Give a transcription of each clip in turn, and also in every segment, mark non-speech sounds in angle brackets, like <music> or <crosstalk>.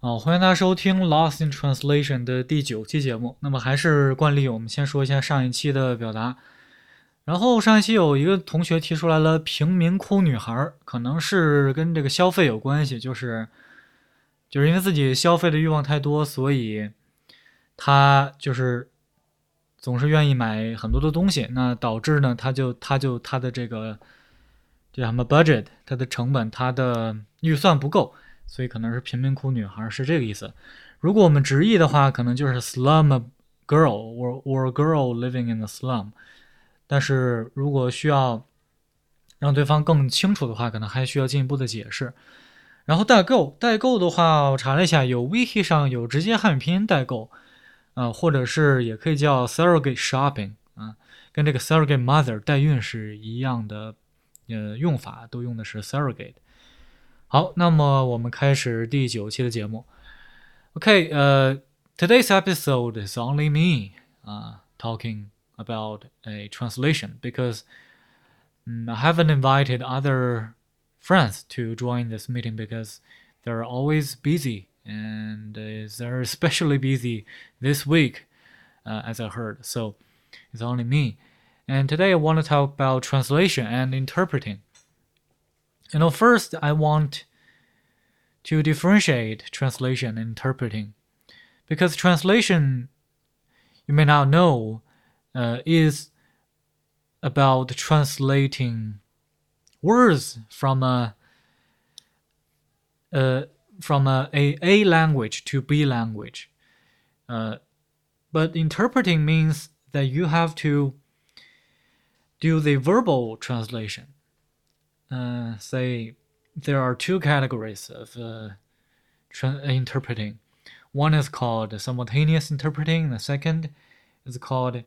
好，欢迎大家收听《Lost in Translation》的第九期节目。那么还是惯例，我们先说一下上一期的表达。然后上一期有一个同学提出来了“贫民窟女孩”，可能是跟这个消费有关系，就是就是因为自己消费的欲望太多，所以他就是总是愿意买很多的东西，那导致呢，他就他就他的这个叫什么 budget，他的成本，他的预算不够。所以可能是贫民窟女孩是这个意思。如果我们直译的话，可能就是 slum girl or or girl living in the slum。但是如果需要让对方更清楚的话，可能还需要进一步的解释。然后代购，代购的话，我查了一下，有 wiki 上有直接汉语拼音代购，啊，或者是也可以叫 surrogate shopping 啊，跟这个 surrogate mother 代孕是一样的，呃，用法都用的是 surrogate。好，那么我们开始第九期的节目。Okay, uh, today's episode is only me uh, talking about a translation because um, I haven't invited other friends to join this meeting because they're always busy and they're especially busy this week, uh, as I heard. So it's only me. And today I want to talk about translation and interpreting. You know, first I want to differentiate translation and interpreting, because translation, you may not know, uh, is about translating words from a, uh, from a, a, a language to B language. Uh, but interpreting means that you have to do the verbal translation uh, say there are two categories of uh, interpreting. One is called simultaneous interpreting. The second is called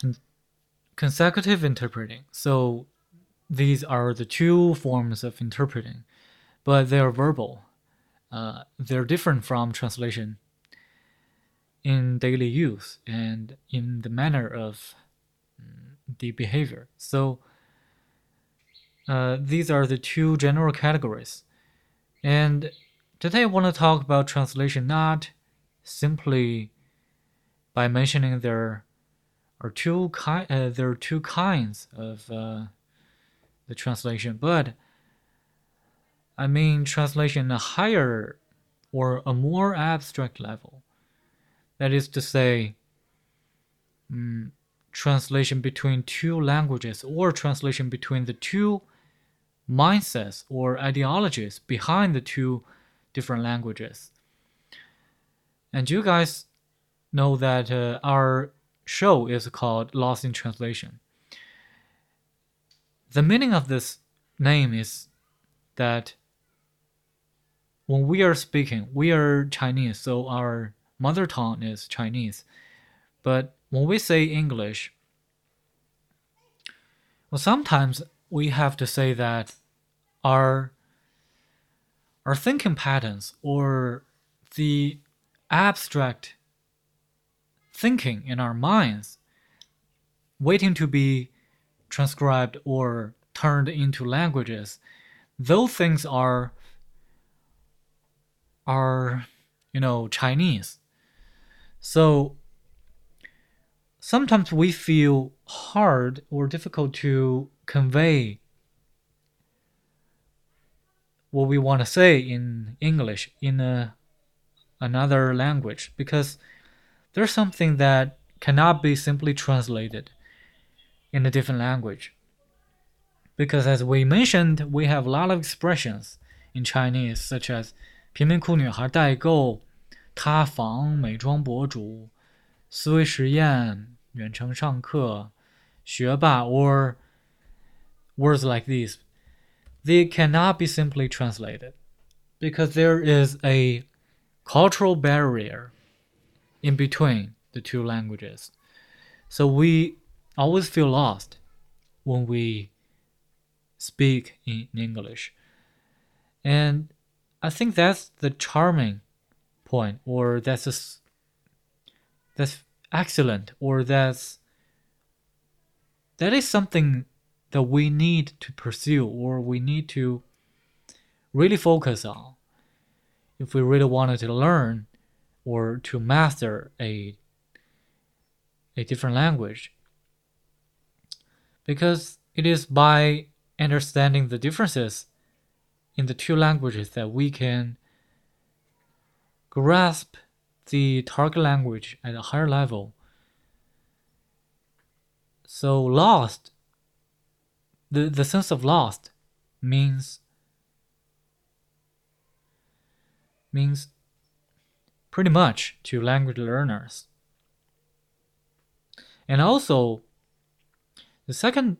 con consecutive interpreting. So these are the two forms of interpreting, but they're verbal. Uh, they're different from translation in daily use and in the manner of mm, the behavior. So uh, these are the two general categories. And today I want to talk about translation not simply by mentioning there are two ki- uh, there are two kinds of uh, the translation, but I mean translation a higher or a more abstract level. That is to say, um, translation between two languages or translation between the two mindsets or ideologies behind the two different languages. And you guys know that uh, our show is called Lost in Translation. The meaning of this name is that when we are speaking, we are Chinese, so our mother tongue is Chinese. But when we say English, well, sometimes we have to say that our our thinking patterns or the abstract thinking in our minds waiting to be transcribed or turned into languages those things are are you know chinese. So sometimes we feel hard or difficult to convey what we want to say in English in a, another language because there's something that cannot be simply translated in a different language. Because as we mentioned, we have a lot of expressions in Chinese such as 贫民窟女孩代购、塌房、美妆博主、思维实验、远程上课、学霸 or words like these they cannot be simply translated because there is a cultural barrier in between the two languages. So we always feel lost when we speak in English. And I think that's the charming point, or that's a, that's excellent, or that's that is something that we need to pursue or we need to really focus on if we really wanted to learn or to master a a different language because it is by understanding the differences in the two languages that we can grasp the target language at a higher level. So lost, the, the sense of lost means means pretty much to language learners. And also the second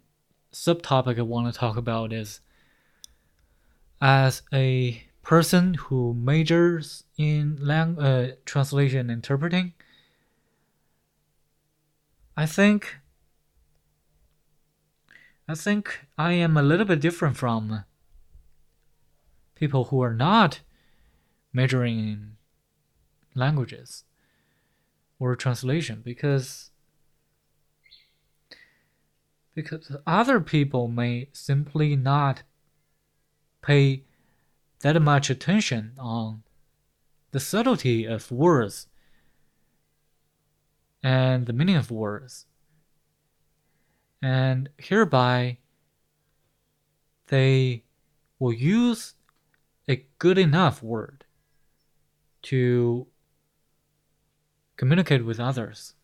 subtopic I want to talk about is as a person who majors in lang- uh, translation and interpreting, I think I think I am a little bit different from people who are not majoring in languages or translation because because other people may simply not pay that much attention on the subtlety of words and the meaning of words. And hereby, they will use a good enough word to communicate with others.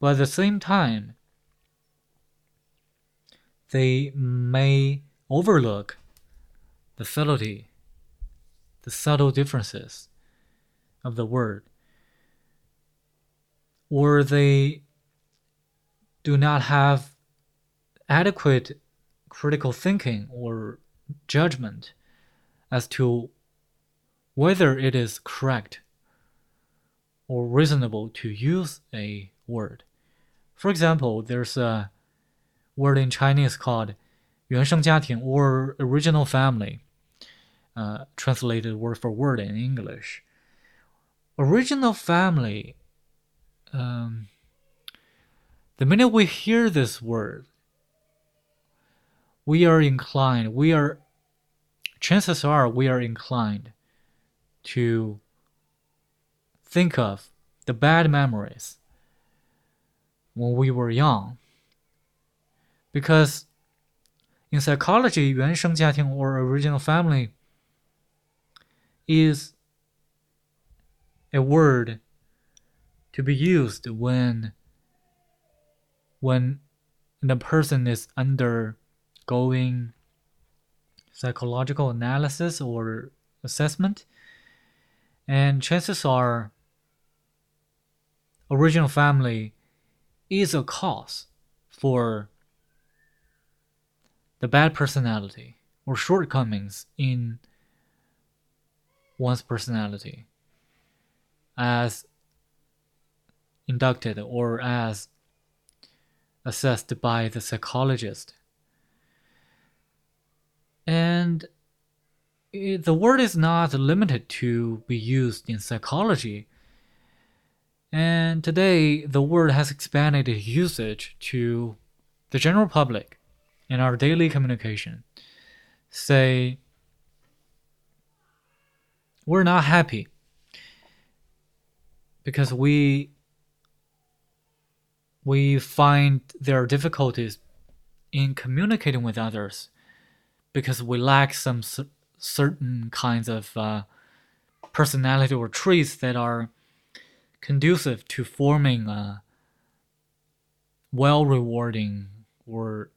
But at the same time, they may overlook the subtlety, the subtle differences of the word, or they do not have adequate critical thinking or judgment as to whether it is correct or reasonable to use a word. For example, there's a word in Chinese called 原生家庭 or original family, uh, translated word for word in English. Original family, um, the minute we hear this word, we are inclined, we are, chances are we are inclined to think of the bad memories when we were young because in psychology, 原生家庭 or original family is a word to be used when when the person is undergoing psychological analysis or assessment and chances are original family is a cause for the bad personality or shortcomings in one's personality as inducted or as assessed by the psychologist. And the word is not limited to be used in psychology. And today, the word has expanded its usage to the general public in our daily communication say we're not happy because we we find there are difficulties in communicating with others because we lack some certain kinds of uh, personality or traits that are conducive to forming a well rewarding or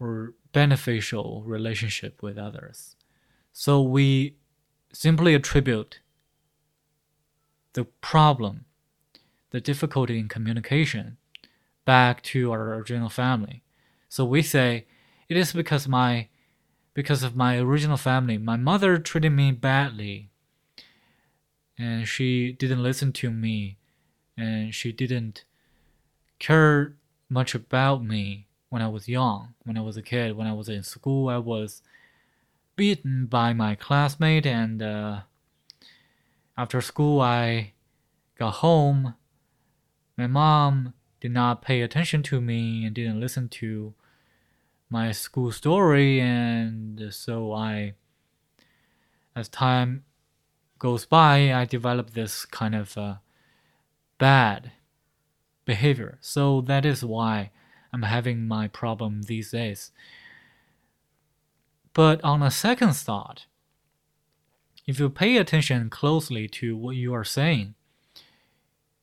or beneficial relationship with others. So we simply attribute the problem, the difficulty in communication, back to our original family. So we say it is because my because of my original family, my mother treated me badly and she didn't listen to me and she didn't care much about me when I was young, when I was a kid, when I was in school, I was beaten by my classmate, and uh, after school, I got home. My mom did not pay attention to me and didn't listen to my school story, and so I as time goes by, I develop this kind of uh, bad behavior. So that is why I'm having my problem these days. But on a second thought, if you pay attention closely to what you are saying,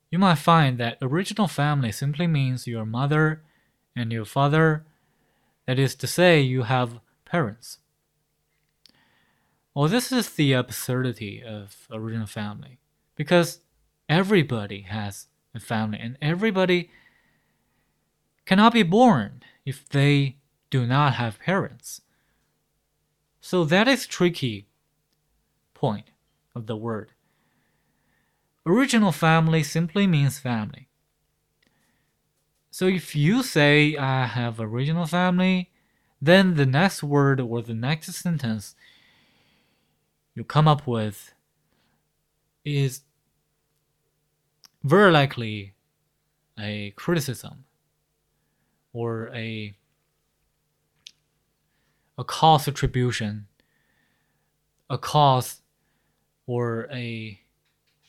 you might find that original family simply means your mother and your father. That is to say, you have parents. Well, this is the absurdity of original family because everybody has a family and everybody cannot be born if they do not have parents. So that is tricky point of the word. Original family simply means family. So if you say I have original family, then the next word or the next sentence you come up with is very likely a criticism or a a cause attribution a cause or a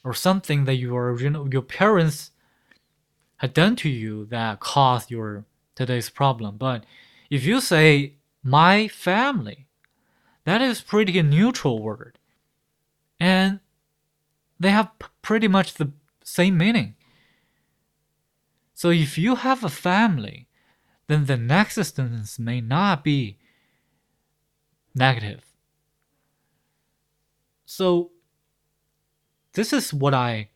or something that your your parents had done to you that caused your today's problem but if you say my family that is pretty neutral word and they have pretty much the same meaning. So if you have a family, then the next sentence may not be negative. So this is what I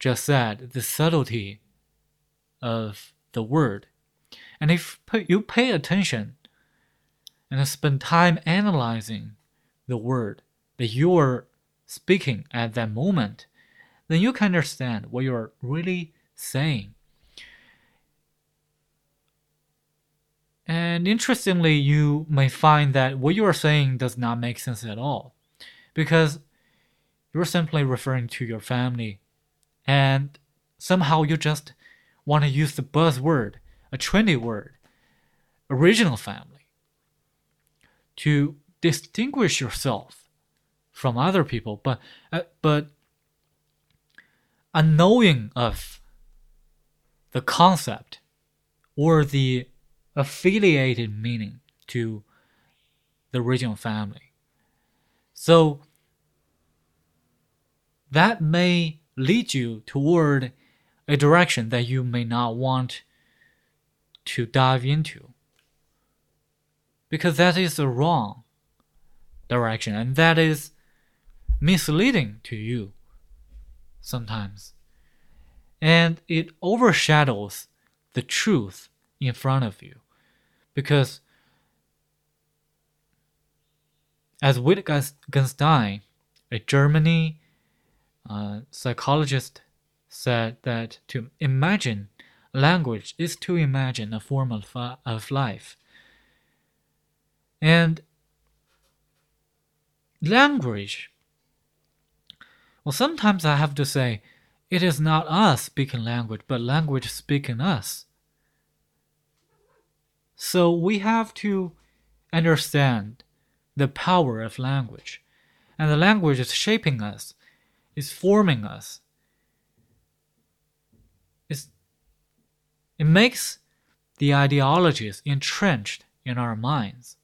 just said, the subtlety of the word. And if you pay attention and spend time analyzing the word that you are speaking at that moment, then you can understand what you're really saying. And interestingly, you may find that what you are saying does not make sense at all because you're simply referring to your family and somehow you just want to use the buzzword, a trendy word, original family, to distinguish yourself from other people, but uh, but a knowing of the concept or the affiliated meaning to the original family. So that may lead you toward a direction that you may not want to dive into because that is the wrong direction and that is misleading to you sometimes. And it overshadows the truth in front of you. Because as Wittgenstein, a Germany uh, psychologist, said that to imagine language is to imagine a form of, of life. And language well, sometimes I have to say, it is not us speaking language, but language speaking us. So we have to understand the power of language. And the language is shaping us, is forming us. It's, it makes the ideologies entrenched in our minds.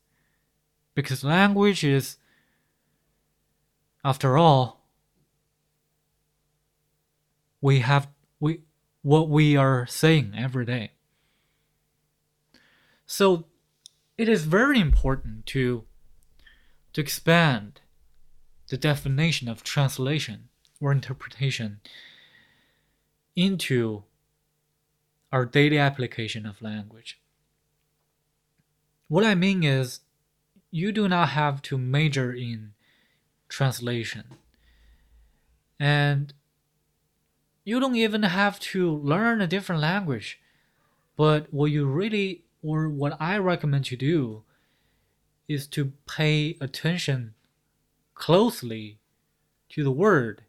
Because language is, after all, we have we what we are saying every day. So it is very important to to expand the definition of translation or interpretation into our daily application of language. What I mean is, you do not have to major in translation. And you don't even have to learn a different language. But what you really, or what I recommend you do, is to pay attention closely to the word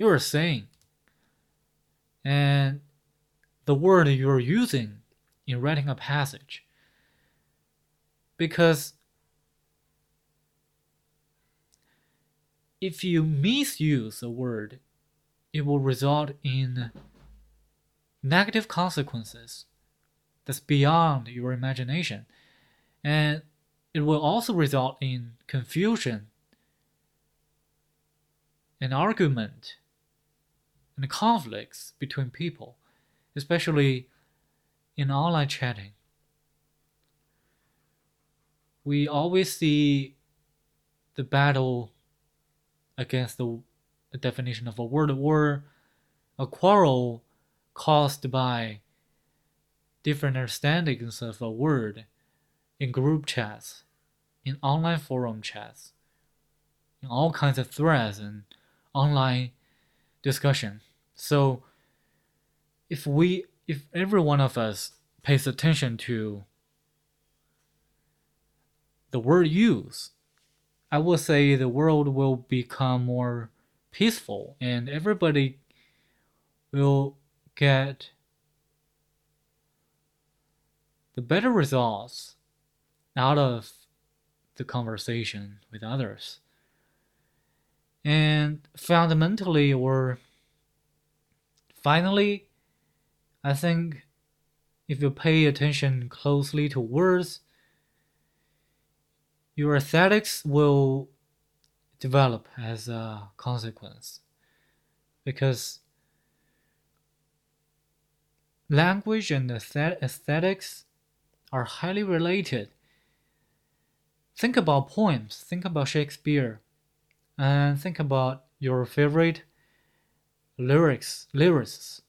you are saying and the word you're using in writing a passage. Because if you misuse a word, it will result in negative consequences that's beyond your imagination. And it will also result in confusion and argument and conflicts between people, especially in online chatting. We always see the battle against the, the definition of a word or a quarrel caused by different understandings of a word in group chats, in online forum chats, in all kinds of threads and online discussion. So if we if every one of us pays attention to the word use, I will say the world will become more peaceful and everybody will get the better results out of the conversation with others. And fundamentally, or finally, I think if you pay attention closely to words, your aesthetics will develop as a consequence. Because language and aesthetics are highly related. Think about poems, think about Shakespeare, and think about your favorite lyrics, lyrics.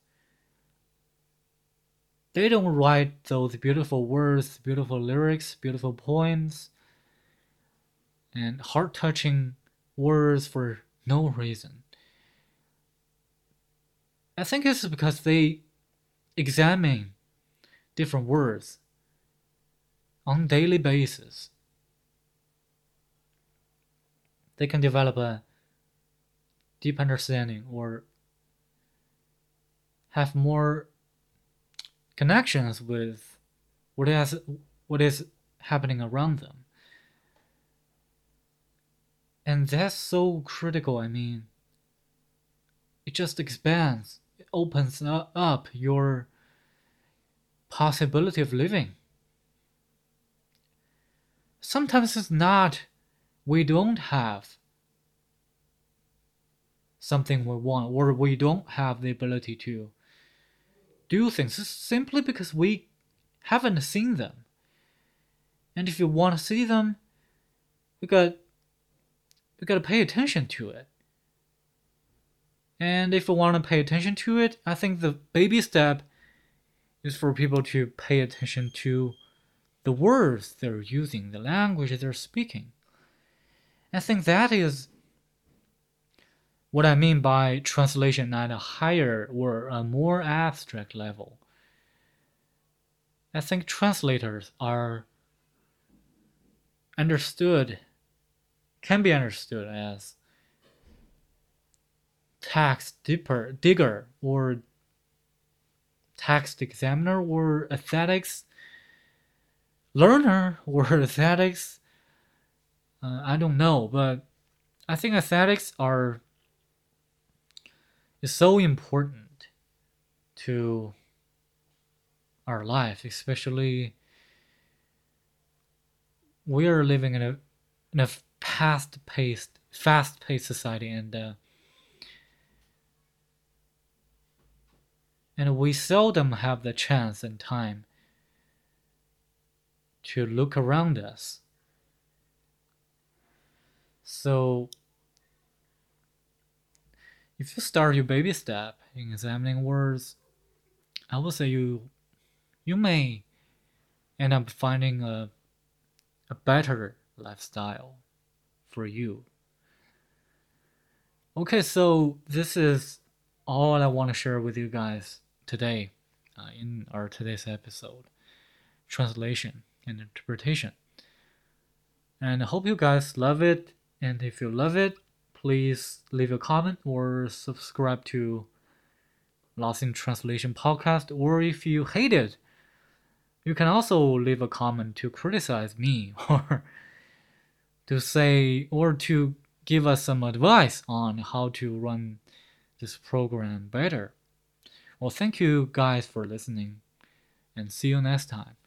They don't write those beautiful words, beautiful lyrics, beautiful poems, and heart touching words for no reason. I think it's because they examine different words on daily basis. They can develop a deep understanding or have more connections with what is what is happening around them. And that's so critical. I mean, it just expands, it opens up your possibility of living. Sometimes it's not we don't have something we want or we don't have the ability to do things it's simply because we haven't seen them. And if you want to see them, we got we got to pay attention to it. And if we want to pay attention to it, I think the baby step is for people to pay attention to the words they're using, the language they're speaking. I think that is what I mean by translation at a higher or a more abstract level. I think translators are understood, can be understood as text dipper, digger or text examiner or aesthetics learner or <laughs> aesthetics. Uh, I don't know, but I think aesthetics are is so important to our life, especially we are living in a in a fast paced fast paced society and uh, and we seldom have the chance and time to look around us. So, if you start your baby step in examining words, I would say you you may end up finding a a better lifestyle for you. Okay, so this is all I want to share with you guys today uh, in our today's episode translation and interpretation. And I hope you guys love it. And if you love it, please leave a comment or subscribe to Lost in Translation podcast. Or if you hate it, you can also leave a comment to criticize me <laughs> or to say or to give us some advice on how to run this program better. Well, thank you guys for listening and see you next time.